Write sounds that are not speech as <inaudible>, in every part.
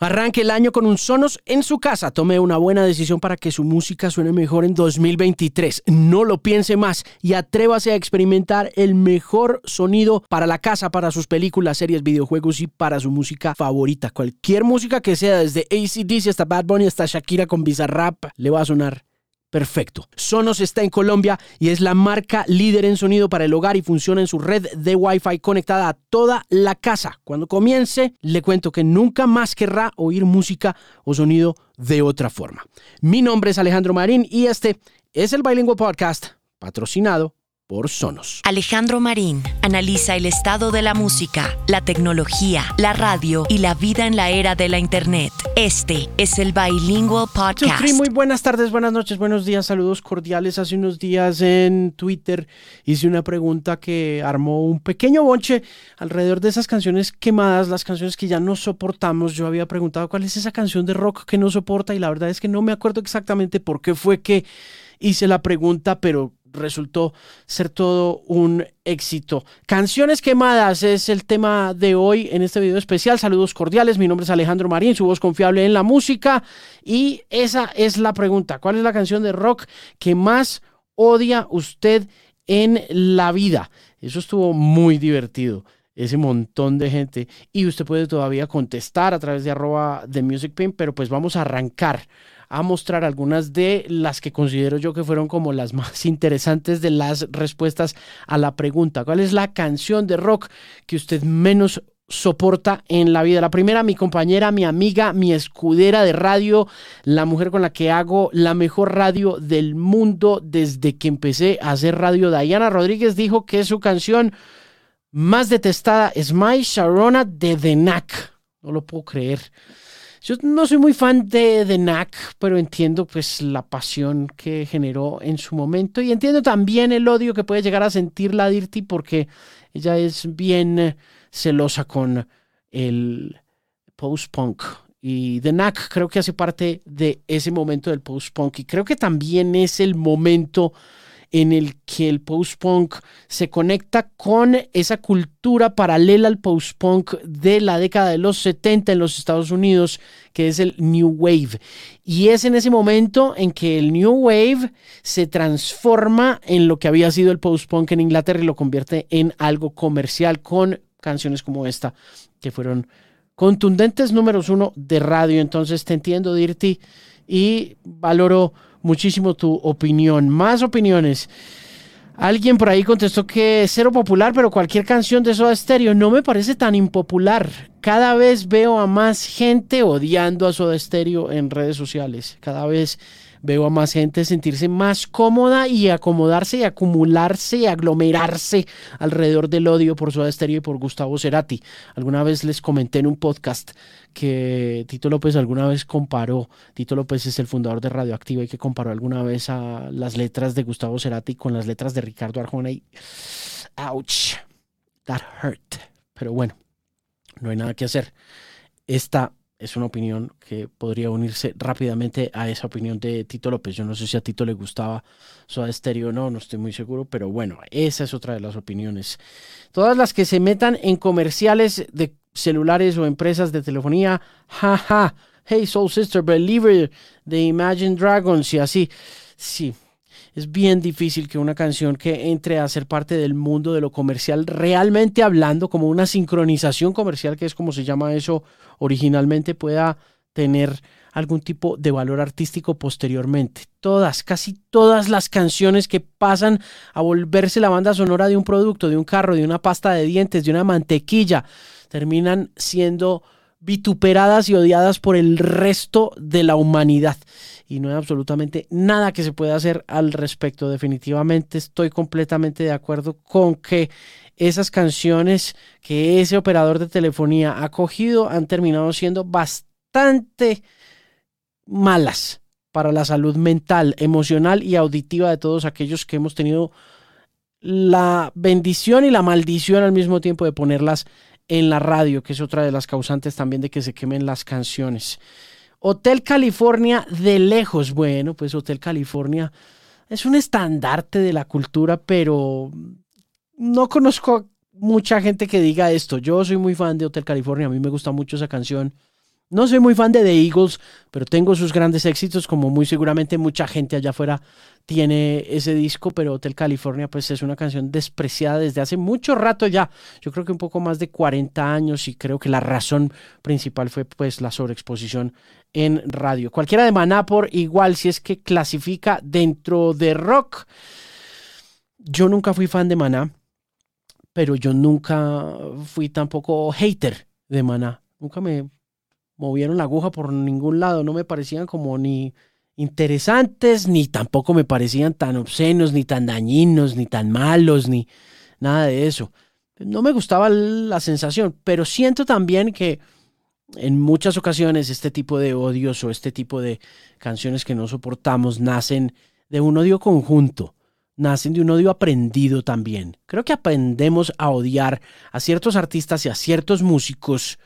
Arranque el año con un Sonos en su casa. Tome una buena decisión para que su música suene mejor en 2023. No lo piense más y atrévase a experimentar el mejor sonido para la casa, para sus películas, series, videojuegos y para su música favorita. Cualquier música que sea, desde ACDC hasta Bad Bunny hasta Shakira con Bizarrap, le va a sonar Perfecto. Sonos está en Colombia y es la marca líder en sonido para el hogar y funciona en su red de Wi-Fi conectada a toda la casa. Cuando comience, le cuento que nunca más querrá oír música o sonido de otra forma. Mi nombre es Alejandro Marín y este es el Bilingual Podcast, patrocinado por Sonos. Alejandro Marín analiza el estado de la música, la tecnología, la radio y la vida en la era de la Internet. Este es el Bilingual Podcast. Muy buenas tardes, buenas noches, buenos días, saludos cordiales. Hace unos días en Twitter hice una pregunta que armó un pequeño bonche alrededor de esas canciones quemadas, las canciones que ya no soportamos. Yo había preguntado cuál es esa canción de rock que no soporta y la verdad es que no me acuerdo exactamente por qué fue que hice la pregunta, pero resultó ser todo un éxito. Canciones quemadas es el tema de hoy en este video especial. Saludos cordiales, mi nombre es Alejandro Marín, su voz confiable en la música y esa es la pregunta. ¿Cuál es la canción de rock que más odia usted en la vida? Eso estuvo muy divertido ese montón de gente y usted puede todavía contestar a través de arroba de Music pero pues vamos a arrancar a mostrar algunas de las que considero yo que fueron como las más <laughs> interesantes de las respuestas a la pregunta. ¿Cuál es la canción de rock que usted menos soporta en la vida. La primera, mi compañera, mi amiga, mi escudera de radio, la mujer con la que hago la mejor radio del mundo desde que empecé a hacer radio. Diana Rodríguez dijo que su canción más detestada es My Sharona de The Knack. No lo puedo creer. Yo no soy muy fan de, de NAC, pero entiendo pues la pasión que generó en su momento y entiendo también el odio que puede llegar a sentir la Dirty porque ella es bien eh, celosa con el post-punk. Y The Knack creo que hace parte de ese momento del post-punk y creo que también es el momento en el que el post-punk se conecta con esa cultura paralela al post-punk de la década de los 70 en los Estados Unidos, que es el New Wave. Y es en ese momento en que el New Wave se transforma en lo que había sido el post-punk en Inglaterra y lo convierte en algo comercial con canciones como esta, que fueron contundentes números uno de radio. Entonces te entiendo, Dirty, y valoro muchísimo tu opinión. Más opiniones. Alguien por ahí contestó que es cero popular, pero cualquier canción de Soda Stereo no me parece tan impopular. Cada vez veo a más gente odiando a Soda Stereo en redes sociales. Cada vez veo a más gente sentirse más cómoda y acomodarse y acumularse y aglomerarse alrededor del odio por Soda Stereo y por Gustavo Cerati. Alguna vez les comenté en un podcast que Tito López alguna vez comparó, Tito López es el fundador de Radioactiva y que comparó alguna vez a las letras de Gustavo Cerati con las letras de Ricardo Arjona y ouch, that hurt. Pero bueno, no hay nada que hacer. Esta es una opinión que podría unirse rápidamente a esa opinión de Tito López. Yo no sé si a Tito le gustaba Soda Stereo o no, no estoy muy seguro, pero bueno, esa es otra de las opiniones. Todas las que se metan en comerciales de celulares o empresas de telefonía, jaja, hey Soul Sister, Believer de Imagine Dragons y así. Sí, es bien difícil que una canción que entre a ser parte del mundo de lo comercial, realmente hablando, como una sincronización comercial, que es como se llama eso originalmente, pueda tener algún tipo de valor artístico posteriormente. Todas, casi todas las canciones que pasan a volverse la banda sonora de un producto, de un carro, de una pasta de dientes, de una mantequilla, terminan siendo vituperadas y odiadas por el resto de la humanidad. Y no hay absolutamente nada que se pueda hacer al respecto. Definitivamente estoy completamente de acuerdo con que esas canciones que ese operador de telefonía ha cogido han terminado siendo bastante malas para la salud mental, emocional y auditiva de todos aquellos que hemos tenido la bendición y la maldición al mismo tiempo de ponerlas en la radio, que es otra de las causantes también de que se quemen las canciones. Hotel California de lejos, bueno, pues Hotel California es un estandarte de la cultura, pero no conozco mucha gente que diga esto. Yo soy muy fan de Hotel California, a mí me gusta mucho esa canción. No soy muy fan de The Eagles, pero tengo sus grandes éxitos, como muy seguramente mucha gente allá afuera tiene ese disco, pero Hotel California pues es una canción despreciada desde hace mucho rato ya, yo creo que un poco más de 40 años y creo que la razón principal fue pues la sobreexposición en radio. Cualquiera de Maná por igual si es que clasifica dentro de rock. Yo nunca fui fan de Maná, pero yo nunca fui tampoco hater de Maná. Nunca me movieron la aguja por ningún lado, no me parecían como ni interesantes, ni tampoco me parecían tan obscenos, ni tan dañinos, ni tan malos, ni nada de eso. No me gustaba la sensación, pero siento también que en muchas ocasiones este tipo de odios o este tipo de canciones que no soportamos nacen de un odio conjunto, nacen de un odio aprendido también. Creo que aprendemos a odiar a ciertos artistas y a ciertos músicos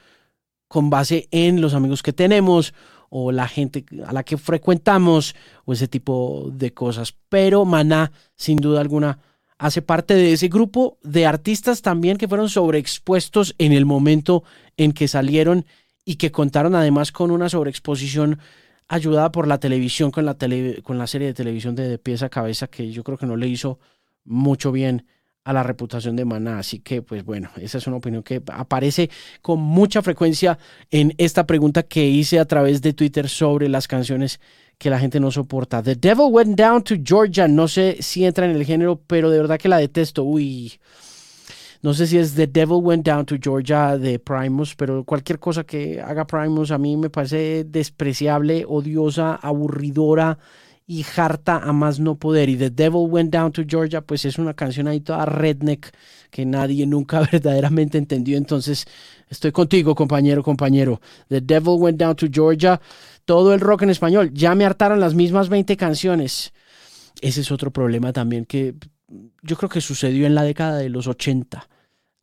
con base en los amigos que tenemos o la gente a la que frecuentamos o ese tipo de cosas. Pero Maná, sin duda alguna, hace parte de ese grupo de artistas también que fueron sobreexpuestos en el momento en que salieron y que contaron además con una sobreexposición ayudada por la televisión con la, con la serie de televisión de, de pieza a cabeza que yo creo que no le hizo mucho bien a la reputación de Maná. Así que, pues bueno, esa es una opinión que aparece con mucha frecuencia en esta pregunta que hice a través de Twitter sobre las canciones que la gente no soporta. The Devil Went Down to Georgia. No sé si entra en el género, pero de verdad que la detesto. Uy. No sé si es The Devil Went Down to Georgia de Primus, pero cualquier cosa que haga Primus a mí me parece despreciable, odiosa, aburridora y harta a más no poder. Y The Devil Went Down to Georgia, pues es una canción ahí toda redneck que nadie nunca <laughs> verdaderamente entendió. Entonces, estoy contigo, compañero, compañero. The Devil Went Down to Georgia, todo el rock en español. Ya me hartaron las mismas 20 canciones. Ese es otro problema también que yo creo que sucedió en la década de los 80.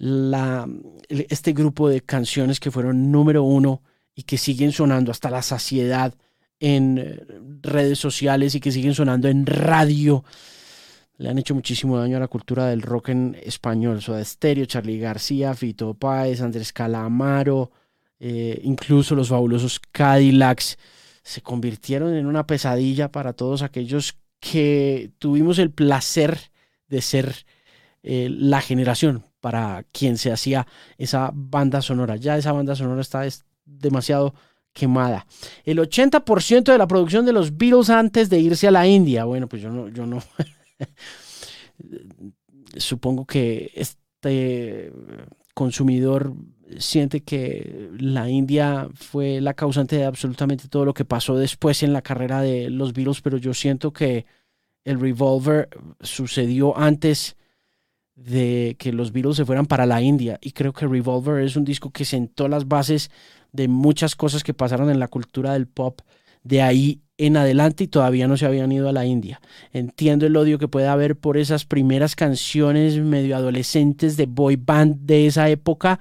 La, este grupo de canciones que fueron número uno y que siguen sonando hasta la saciedad en eh, redes sociales y que siguen sonando en radio. Le han hecho muchísimo daño a la cultura del rock en español. Soda Stereo, Charlie García, Fito Páez, Andrés Calamaro, eh, incluso los fabulosos Cadillacs se convirtieron en una pesadilla para todos aquellos que tuvimos el placer de ser eh, la generación para quien se hacía esa banda sonora. Ya esa banda sonora está demasiado quemada. El 80% de la producción de los Beatles antes de irse a la India. Bueno, pues yo no, yo no. <laughs> Supongo que este consumidor siente que la India fue la causante de absolutamente todo lo que pasó después en la carrera de los Beatles, pero yo siento que el Revolver sucedió antes de que los Beatles se fueran para la India y creo que Revolver es un disco que sentó las bases de muchas cosas que pasaron en la cultura del pop de ahí en adelante y todavía no se habían ido a la India. Entiendo el odio que puede haber por esas primeras canciones medio adolescentes de boy band de esa época,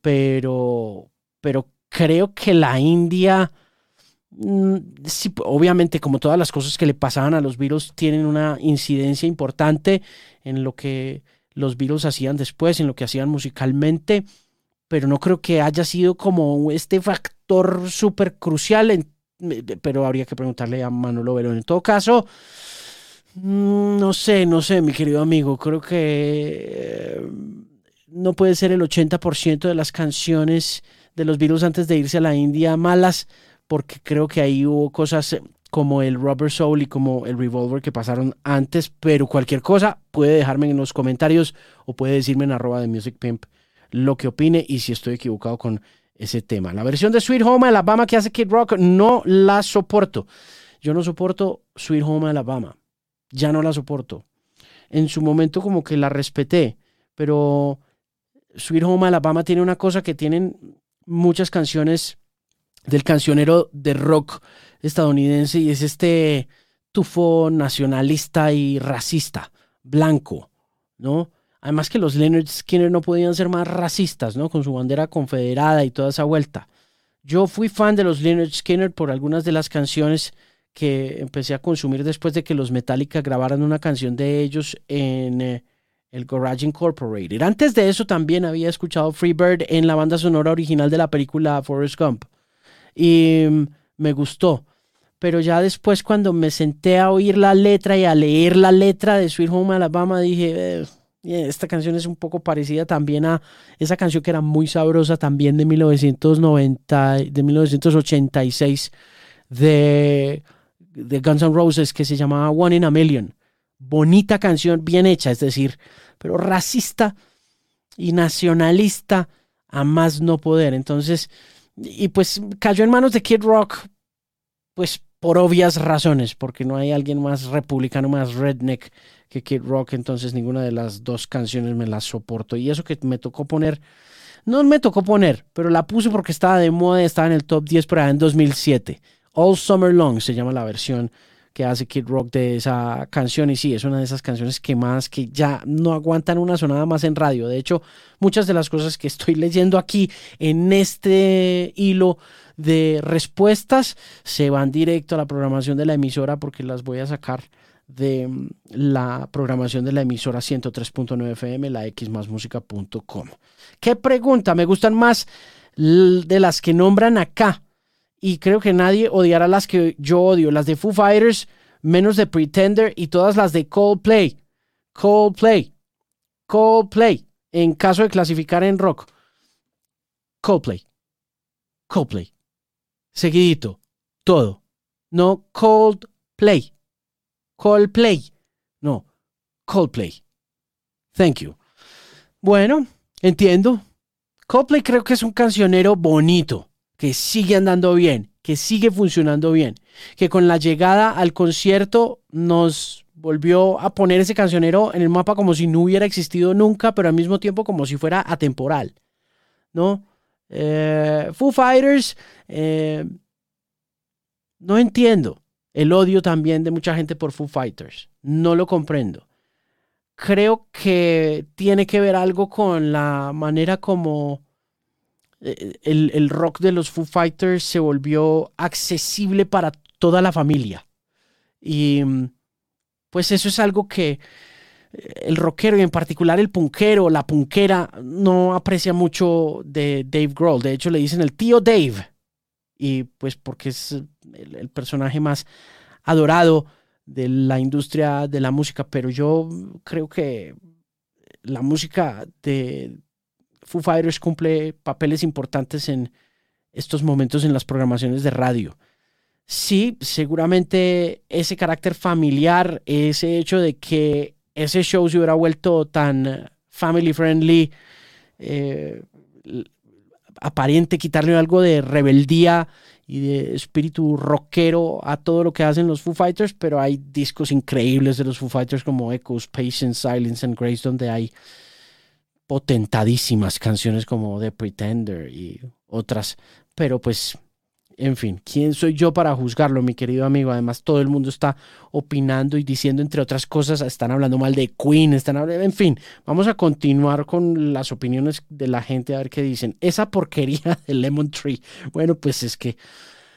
pero, pero creo que la India, mm, obviamente como todas las cosas que le pasaban a los virus, tienen una incidencia importante en lo que los virus hacían después, en lo que hacían musicalmente pero no creo que haya sido como este factor súper crucial, pero habría que preguntarle a Manolo Verón. En todo caso, mm, no sé, no sé, mi querido amigo, creo que eh, no puede ser el 80% de las canciones de los virus antes de irse a la India malas, porque creo que ahí hubo cosas como el Rubber Soul y como el Revolver que pasaron antes, pero cualquier cosa puede dejarme en los comentarios o puede decirme en arroba de Music Pimp lo que opine y si estoy equivocado con ese tema. La versión de Sweet Home Alabama que hace Kid Rock no la soporto. Yo no soporto Sweet Home Alabama. Ya no la soporto. En su momento como que la respeté, pero Sweet Home Alabama tiene una cosa que tienen muchas canciones del cancionero de rock estadounidense y es este tufo nacionalista y racista, blanco, ¿no? Además que los Leonard Skinner no podían ser más racistas, ¿no? Con su bandera confederada y toda esa vuelta. Yo fui fan de los Leonard Skinner por algunas de las canciones que empecé a consumir después de que los Metallica grabaran una canción de ellos en eh, el Garage Incorporated. Antes de eso también había escuchado Freebird en la banda sonora original de la película Forrest Gump. y mm, me gustó. Pero ya después cuando me senté a oír la letra y a leer la letra de Sweet Home Alabama, dije, esta canción es un poco parecida también a esa canción que era muy sabrosa también de 1990, de 1986 de, de Guns N' Roses que se llamaba One in a Million. Bonita canción, bien hecha, es decir, pero racista y nacionalista a más no poder. Entonces, y pues cayó en manos de Kid Rock, pues por obvias razones, porque no hay alguien más republicano, más redneck que Kid Rock, entonces ninguna de las dos canciones me las soporto. Y eso que me tocó poner, no me tocó poner, pero la puse porque estaba de moda estaba en el top 10 por allá en 2007. All Summer Long se llama la versión que hace Kid Rock de esa canción. Y sí, es una de esas canciones que más que ya no aguantan una sonada más en radio. De hecho, muchas de las cosas que estoy <laughs> leyendo aquí en este hilo de respuestas se van directo a la programación de la emisora porque las voy a sacar de mm, la programación de la emisora 103.9 FM, la xmasmusica.com. ¿Qué pregunta? Me gustan más de las que nombran acá y creo que nadie odiará las que yo odio, las de Foo Fighters, menos de Pretender y todas las de Coldplay. Coldplay. Coldplay. En caso de clasificar en rock. Coldplay. Coldplay. Seguidito. Todo. No Coldplay. Coldplay. No. Coldplay. Thank you. Bueno, entiendo. Coldplay creo que es un cancionero bonito que sigue andando bien, que sigue funcionando bien, que con la llegada al concierto nos volvió a poner ese cancionero en el mapa como si no hubiera existido nunca, pero al mismo tiempo como si fuera atemporal, ¿no? Eh, Foo Fighters, eh, no entiendo el odio también de mucha gente por Foo Fighters, no lo comprendo. Creo que tiene que ver algo con la manera como eh, el, rock de los Foo Fighters se volvió accesible para toda la familia. Y pues eso es algo que eh, el rockero y en particular el punkero, la punkera, no aprecia mucho de Dave Grohl. De hecho, le dicen el tío Dave. Y pues porque es el, el personaje más adorado de la industria de la música. Pero yo creo que la música de, Foo Fighters cumple papeles importantes en estos momentos en las programaciones de radio. Sí, seguramente ese carácter familiar, ese hecho de que ese show se hubiera vuelto tan family friendly, eh, aparente quitarle algo de rebeldía y de espíritu rockero a todo lo que hacen los Foo Fighters, pero hay discos increíbles de los Foo Fighters como Echoes, Patience, Silence and Grace, donde hay potentadísimas canciones como The Pretender y otras, pero pues, en fin, ¿quién soy yo para juzgarlo, mi querido amigo? Además, todo el mundo está opinando y diciendo, entre otras cosas, están hablando mal de Queen, están hablando, en fin, vamos a continuar con las opiniones de la gente a ver qué dicen. Esa porquería <laughs> de Lemon Tree, bueno, pues es que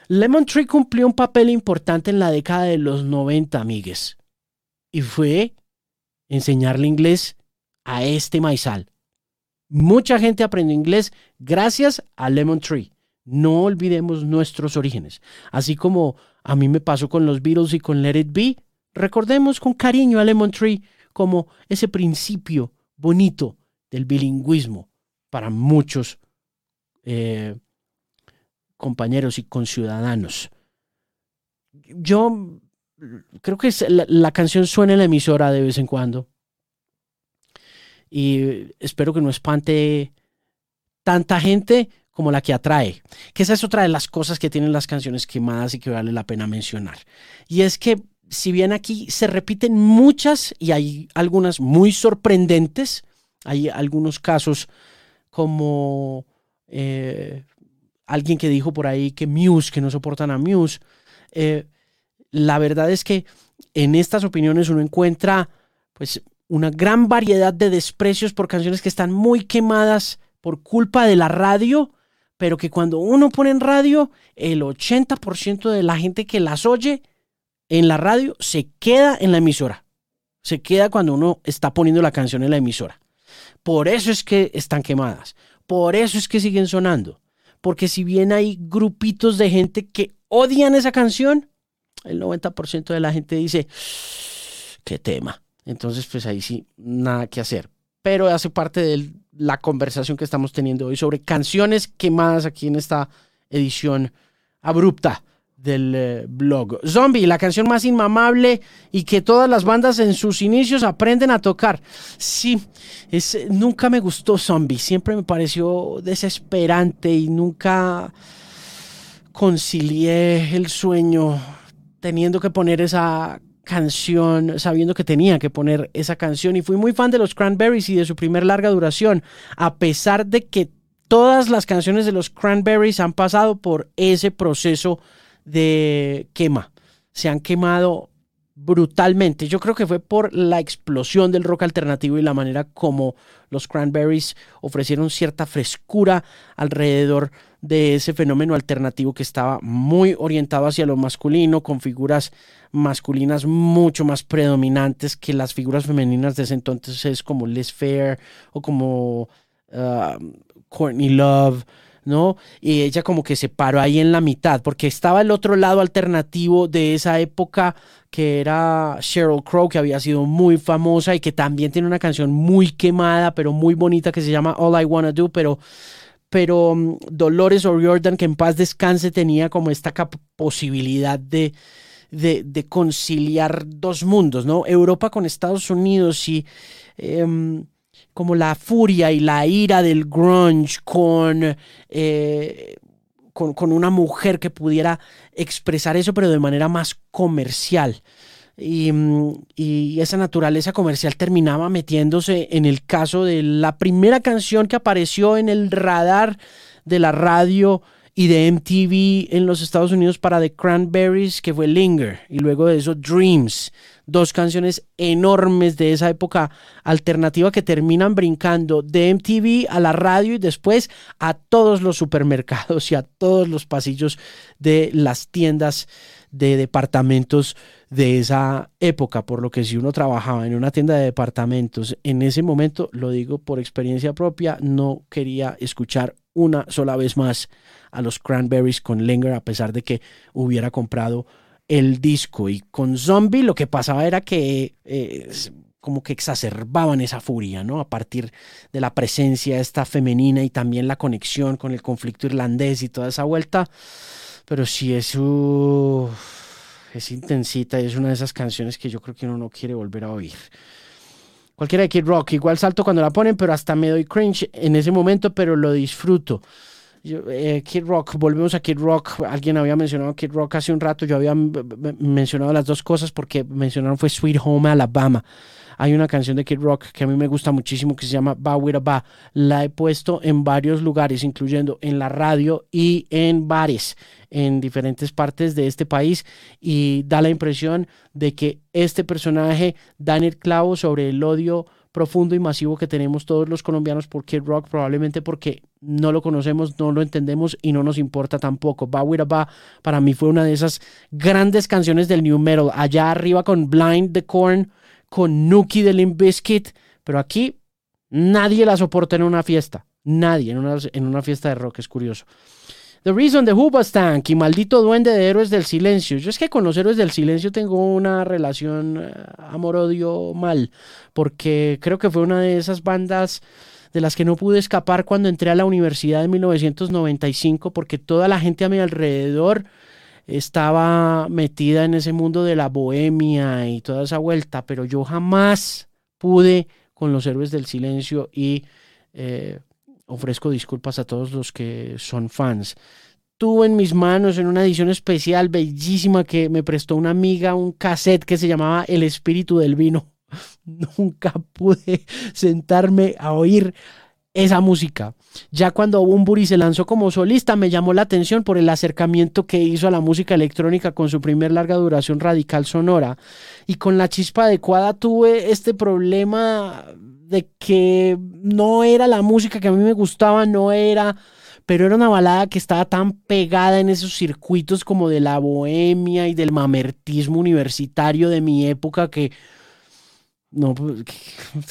Lemon Tree cumplió un papel importante en la década de los 90, amigues, y fue enseñarle inglés a este maizal Mucha gente aprendió inglés gracias a Lemon Tree. No olvidemos nuestros orígenes. Así como a mí me pasó con los Beatles y con Let It Be, recordemos con cariño a Lemon Tree como ese principio bonito del bilingüismo para muchos eh, compañeros y conciudadanos. Yo creo que la canción suena en la emisora de vez en cuando y espero que no espante tanta gente como la que atrae. Que esa es otra de las cosas que tienen las canciones quemadas y que vale la pena mencionar. Y es que si bien aquí se repiten muchas y hay algunas muy sorprendentes, hay algunos casos como eh, alguien que dijo por ahí que Muse, que no soportan a Muse. Eh, la verdad es que en estas opiniones uno encuentra pues una gran variedad de desprecios por canciones que están muy quemadas por culpa de la radio, pero que cuando uno pone en radio, el 80% de la gente que las oye en la radio se queda en la emisora. Se queda cuando uno está poniendo la canción en la emisora. Por eso es que están quemadas. Por eso es que siguen sonando. porque si bien hay grupitos de gente que odian esa canción, el 90% de la gente dice, qué tema. Entonces, pues ahí sí, nada que hacer. Pero hace parte de la conversación que estamos teniendo hoy sobre canciones quemadas aquí en esta edición abrupta del eh, blog. Zombie, la canción más inmamable y que todas las bandas en sus inicios aprenden a tocar. Sí, es, nunca me gustó Zombie, siempre me pareció desesperante y nunca concilié el sueño teniendo que poner esa canción, sabiendo que tenía que poner esa canción y fui muy fan de los Cranberries y de su primer larga duración, a pesar de que todas las canciones de los Cranberries han pasado por ese proceso de quema. Se han quemado brutalmente. Yo creo que fue por la explosión del rock alternativo y la manera como los Cranberries ofrecieron cierta frescura alrededor de ese fenómeno alternativo que estaba muy orientado hacia lo masculino, con figuras masculinas mucho más predominantes que las figuras femeninas de ese entonces, como Liz Fair o como uh, Courtney Love ¿no? Y ella como que se paró ahí en la mitad, porque estaba el otro lado alternativo de esa época que era Sheryl Crow, que había sido muy famosa y que también tiene una canción muy quemada, pero muy bonita, que se llama All I Wanna Do, pero pero mm, Dolores O'Riordan, que en paz descanse, tenía como esta posibilidad de, de, conciliar dos mundos, ¿no? Europa con Estados Unidos y em, como la furia y la ira del grunge eh, con, con, una mujer que pudiera expresar eso, pero de manera más comercial. Y, y, esa naturaleza comercial terminaba metiéndose en el caso de la primera canción que apareció en el radar de la radio y de MTV en los Estados Unidos para The Cranberries, que fue Linger, y luego de eso Dreams, dos canciones enormes de esa época alternativa que terminan brincando de MTV a la radio y después a todos los supermercados y a todos los pasillos de las tiendas de departamentos de esa época, por lo que si uno trabajaba en una tienda de departamentos en ese momento, lo digo por experiencia propia, no quería escuchar una sola vez más a los Cranberries con Linger a pesar de que hubiera comprado el disco. Y con Zombie lo que pasaba era que eh, como que exacerbaban esa furia, ¿no? A partir de la presencia esta femenina y también la conexión con el conflicto irlandés y toda esa vuelta. Pero sí es, es intensita y es una de esas canciones que yo creo que uno no quiere volver a oír. Cualquiera de Kid Rock, igual salto cuando la ponen, pero hasta me doy cringe en ese momento, pero lo disfruto. Eh, Kid Rock, volvemos a Kid Rock. Alguien había mencionado Kid Rock hace un rato. Yo había mencionado las dos cosas porque mencionaron fue Sweet Home Alabama. Hay una canción de Kid Rock que a mí me gusta muchísimo que se llama Ba With Ba. La he puesto en varios lugares, incluyendo en la radio y en bares en diferentes partes de este país y da la impresión de que este personaje da en el clavo sobre el odio profundo y masivo que tenemos todos los colombianos por Kid Rock, probablemente porque no lo conocemos, no lo entendemos y no nos importa tampoco. Ba With Ba para mí fue una de esas grandes canciones del New Metal, allá arriba con Blind the Corn con Nuki de Limp Bizkit, pero aquí nadie la soporta en una fiesta. Nadie en una, en una fiesta de rock, es curioso. The Reason de Hoobastank y Maldito Duende de Héroes del Silencio. Yo es que con los Héroes del Silencio tengo una relación eh, amor-odio mal, porque creo que fue una de esas bandas de las que no pude escapar cuando entré a la universidad en 1995, porque toda la gente a mi alrededor estaba metida en ese mundo de la bohemia y toda esa vuelta, pero yo jamás pude con los héroes del silencio y eh, ofrezco disculpas a todos los que son fans. Tuve en mis manos en una edición especial bellísima que me prestó una amiga un cassette que se llamaba El espíritu del vino. <laughs> Nunca pude sentarme a oír esa música. Ya cuando Bumburi se lanzó como solista, me llamó la atención por el acercamiento que hizo a la música electrónica con su primer larga duración radical sonora. Y con la chispa adecuada tuve este problema de que no era la música que a mí me gustaba, no era pero era una balada que estaba tan pegada en esos circuitos como de la bohemia y del mamertismo universitario de mi época que no, pues,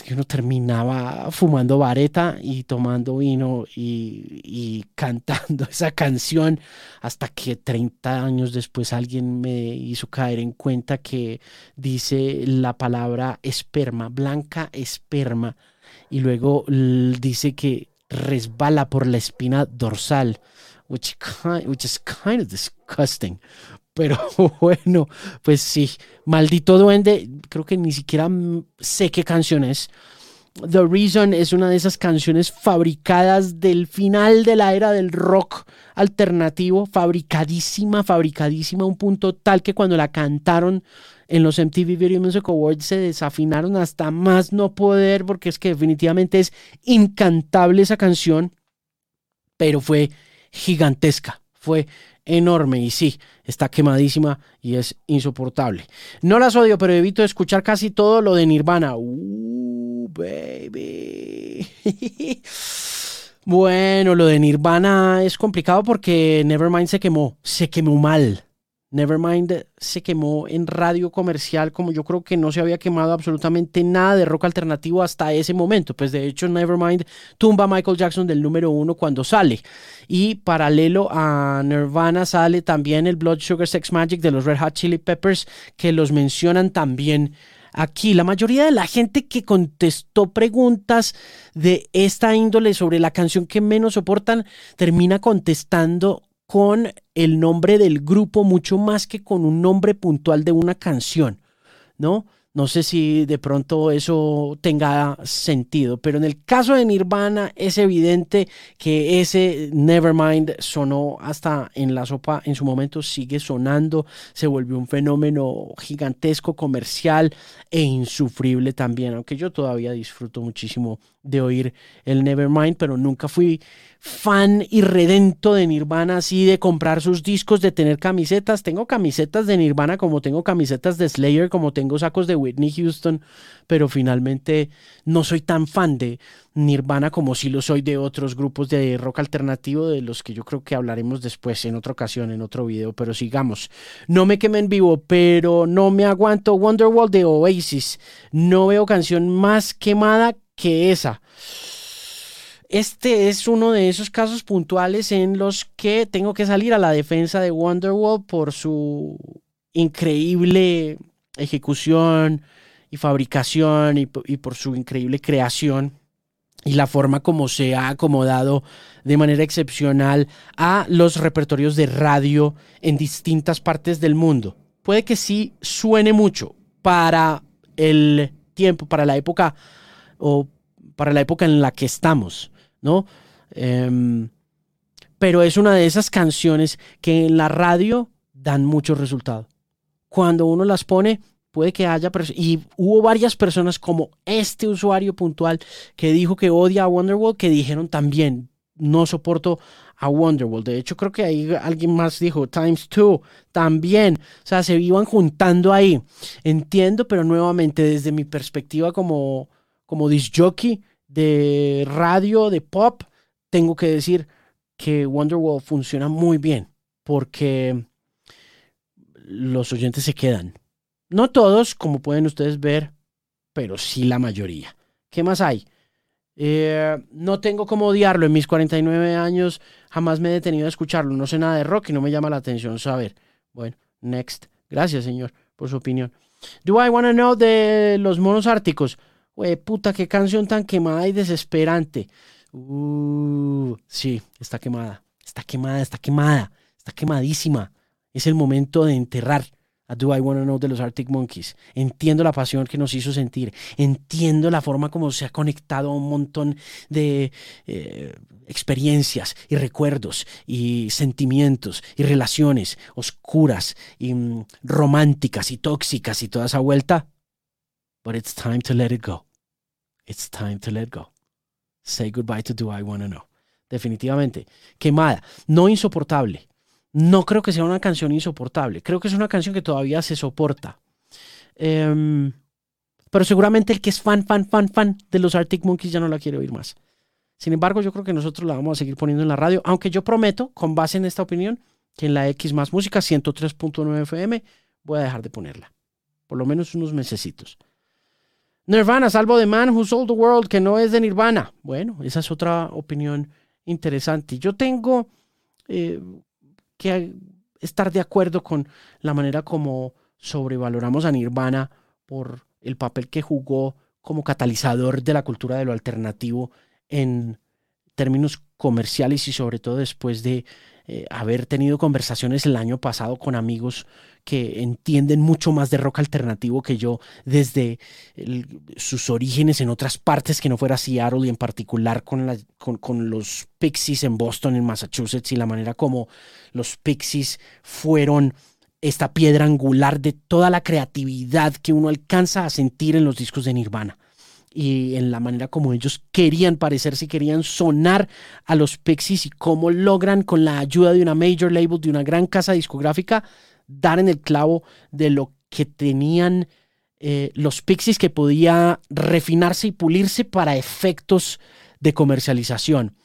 que uno terminaba fumando vareta y tomando vino y, cantando <laughs> esa canción hasta que 30 años después alguien me hizo caer en cuenta que dice la palabra esperma, blanca esperma, y luego dice que resbala por la espina dorsal, which, which is kind of disgusting. Pero <laughs> bueno, pues sí, maldito duende, creo que ni siquiera sé qué canción es. The Reason es una de esas canciones fabricadas del final de la era del rock alternativo, fabricadísima, fabricadísima, a un punto tal que cuando la cantaron en los MTV Video Music Awards se desafinaron hasta más no poder, porque es que definitivamente es incantable esa canción, pero fue gigantesca, fue enorme y sí, está quemadísima y es insoportable. No las odio, pero evito escuchar casi todo lo de Nirvana. Uh, baby. <laughs> bueno, lo de Nirvana es complicado porque Nevermind se quemó, se quemó mal. Nevermind se quemó en radio comercial como yo creo que no se había quemado absolutamente nada de rock alternativo hasta ese momento. Pues de hecho Nevermind tumba a Michael Jackson del número uno cuando sale. Y paralelo a Nirvana sale también el Blood Sugar Sex Magic de los Red Hot Chili Peppers que los mencionan también aquí. La mayoría de la gente que contestó preguntas de esta índole sobre la canción que menos soportan termina contestando con el nombre del grupo mucho más que con un nombre puntual de una canción, ¿no? No sé si de pronto eso tenga sentido, pero en el caso de Nirvana es evidente que ese Nevermind sonó hasta en la sopa, en su momento sigue sonando, se volvió un fenómeno gigantesco, comercial e insufrible también, aunque yo todavía disfruto muchísimo de oír el Nevermind, pero nunca fui fan y redento de Nirvana, así de comprar sus discos, de tener camisetas. Tengo camisetas de Nirvana como tengo camisetas de Slayer, como tengo sacos de Whitney Houston, pero finalmente no soy tan fan de Nirvana como si lo soy de otros grupos de rock alternativo, de los que yo creo que hablaremos después en otra ocasión, en otro video, pero sigamos. No me quemen vivo, pero no me aguanto Wonderwall de Oasis. No veo canción más quemada que esa. Este es uno de esos casos puntuales en los que tengo que salir a la defensa de Wonderwall por su increíble ejecución y fabricación y, por su increíble creación y la forma como se ha acomodado de manera excepcional a los repertorios de radio en distintas partes del mundo. Puede que sí suene mucho para el tiempo, para la época o para la época en la que estamos. ¿no? Em, pero es una de esas canciones que en la radio dan mucho resultado. Cuando uno las pone, puede que haya y hubo varias personas como este usuario puntual que dijo que odia a Wonderwall que dijeron también no soporto a Wonderwall. De hecho, creo que ahí alguien más dijo Times Two también. O sea, se iban juntando ahí. Entiendo, pero nuevamente desde mi perspectiva como como disc jockey, de radio, de pop, tengo que decir que Wonderwall funciona muy bien porque los oyentes se quedan. No todos, como pueden ustedes ver, pero sí la mayoría. ¿Qué más hay? Eh, no tengo cómo odiarlo. En mis 49 años jamás me he detenido a escucharlo. No sé nada de rock y no me llama la atención saber. Bueno, next. Gracias, señor, por su opinión. Do I Wanna Know de los monos árticos? Güey, puta, qué canción tan quemada y desesperante. Uh, sí, está quemada. Está quemada, está quemada. Está quemadísima. Es el momento de enterrar a Do I Wanna Know de los Arctic Monkeys. Entiendo la pasión que nos hizo sentir. Entiendo la forma como se ha conectado a un montón de eh, experiencias y recuerdos y sentimientos y relaciones oscuras y mm, románticas y tóxicas y toda esa vuelta. But it's time to let it go. It's time to let go. Say goodbye to Do I Wanna Know. Definitivamente. Quemada. No insoportable. No creo que sea una canción insoportable. Creo que es una canción que todavía se soporta. Em, pero seguramente el que es fan, fan, fan, fan de los Arctic Monkeys ya no la quiere oír más. Sin embargo, yo creo que nosotros la vamos a seguir poniendo en la radio, aunque yo prometo, con base en esta opinión, que en la X más música 103.9 FM voy a dejar de ponerla. Por lo menos unos mesecitos. Nirvana, salvo de Man Who Sold the World, que no es de Nirvana. Bueno, esa es otra opinión interesante. Yo tengo eh, que estar de acuerdo con la manera como sobrevaloramos a Nirvana por el papel que jugó como catalizador de la cultura de lo alternativo en términos comerciales y sobre todo después de eh, haber tenido conversaciones el año pasado con amigos que entienden mucho más de rock alternativo que yo desde sus orígenes en otras partes que no fuera Seattle y en particular con, con, los Pixies en Boston, en Massachusetts y la manera como los Pixies fueron esta piedra angular de toda la creatividad que uno alcanza a sentir en los discos de Nirvana. Y en la manera como ellos querían parecerse y querían sonar a los Pixies y cómo logran con la ayuda de una major label, de una gran casa discográfica, dar en el clavo de lo que tenían eh, los Pixies que podía refinarse y pulirse para efectos de comercialización.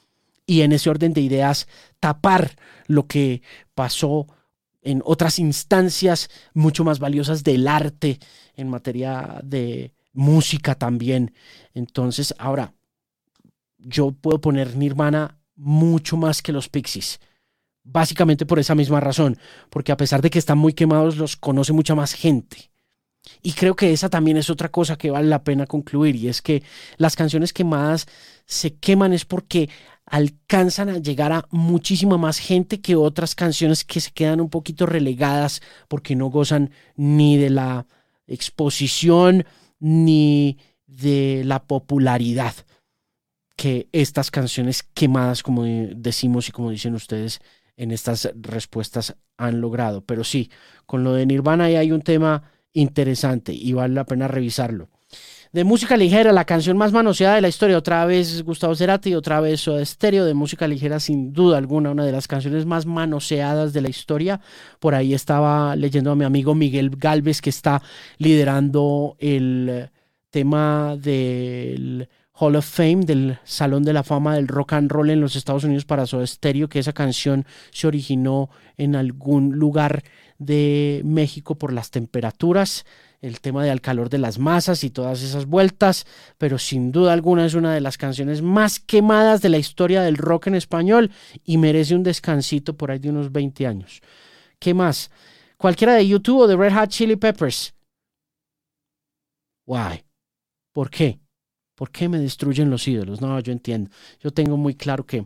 Y en ese orden de ideas, tapar lo que pasó en otras instancias mucho más valiosas del arte en materia de música también. Entonces, ahora, yo puedo poner Nirvana mucho más que los Pixies. Básicamente por esa misma razón, porque a pesar de que están muy quemados, los conoce mucha más gente. Y creo que esa también es otra cosa que vale la pena concluir, y es que las canciones quemadas se queman es porque alcanzan a llegar a muchísima más gente que otras canciones que se quedan un poquito relegadas porque no gozan ni de la exposición ni de la popularidad que estas canciones quemadas, como decimos y como dicen ustedes, en estas respuestas han logrado. Pero sí, con lo de Nirvana ahí hay un tema interesante y vale la pena revisarlo. De música ligera, la canción más manoseada de la historia, otra vez Gustavo Cerati, otra vez Soda Stereo, de música ligera sin duda alguna, una de las canciones más manoseadas de la historia. Por ahí estaba leyendo a mi amigo Miguel Galvez que está liderando el tema del Hall of Fame, del Salón de la Fama del Rock and Roll en los Estados Unidos para Soda Stereo, que esa canción se originó en algún lugar de México por las temperaturas, el tema del calor de las masas y todas esas vueltas, pero sin duda alguna es una de las canciones más quemadas de la historia del rock en español y merece un descansito por ahí de unos 20 años. ¿Qué más? Cualquiera de YouTube o de Red Hot Chili Peppers. Why? ¿Por qué? ¿Por qué me destruyen los ídolos? No, yo entiendo. Yo tengo muy claro que,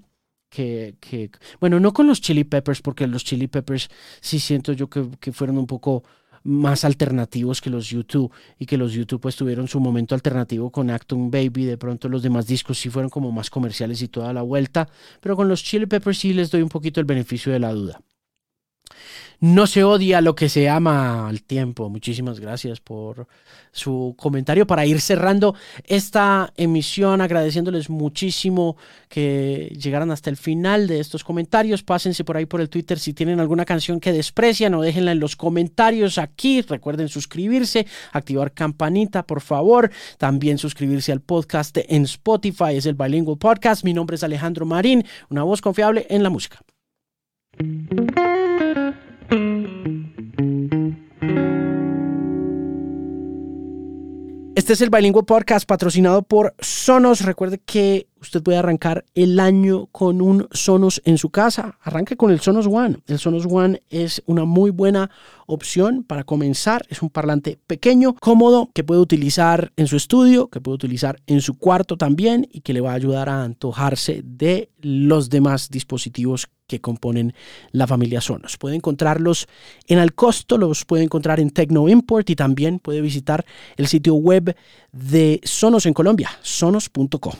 que, que bueno, no con los Chili Peppers, porque los Chili Peppers sí siento yo que, que fueron un poco más alternativos que los YouTube y que los YouTube pues tuvieron su momento alternativo con Acton Baby, de pronto los demás discos sí fueron como más comerciales y toda la vuelta, pero con los Chili Peppers sí les doy un poquito el beneficio de la duda. No se odia lo que se ama al tiempo. Muchísimas gracias por su comentario para ir cerrando esta emisión, agradeciéndoles muchísimo que llegaran hasta el final de estos comentarios. Pásense por ahí por el Twitter si tienen alguna canción que desprecian o déjenla en los comentarios aquí. Recuerden suscribirse, activar campanita, por favor. También suscribirse al podcast en Spotify, es el Bilingual Podcast. Mi nombre es Alejandro Marín, una voz confiable en la música. Este es el Bilingüe Podcast patrocinado por Sonos. Recuerde que usted puede arrancar el año con un Sonos en su casa. Arranque con el Sonos One. El Sonos One es una muy buena opción para comenzar. Es un parlante pequeño, cómodo, que puede utilizar en su estudio, que puede utilizar en su cuarto también y que le va a ayudar a antojarse de los demás dispositivos que componen la familia Sonos. Puede encontrarlos en al costo, los puede encontrar en Tecno Import y también puede visitar el sitio web de Sonos en Colombia, sonos.com.